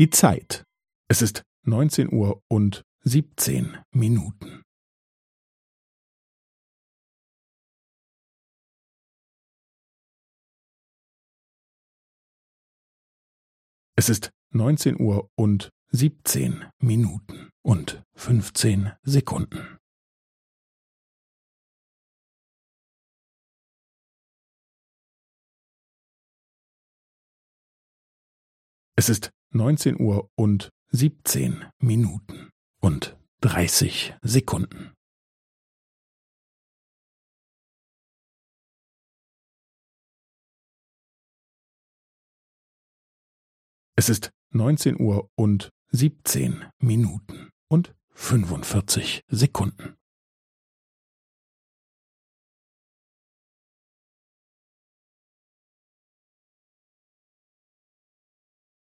Die Zeit. Es ist neunzehn Uhr und siebzehn Minuten. Es ist neunzehn Uhr und siebzehn Minuten und fünfzehn Sekunden. Es ist neunzehn Uhr und siebzehn Minuten und dreißig Sekunden. Es ist neunzehn Uhr und siebzehn Minuten und fünfundvierzig Sekunden.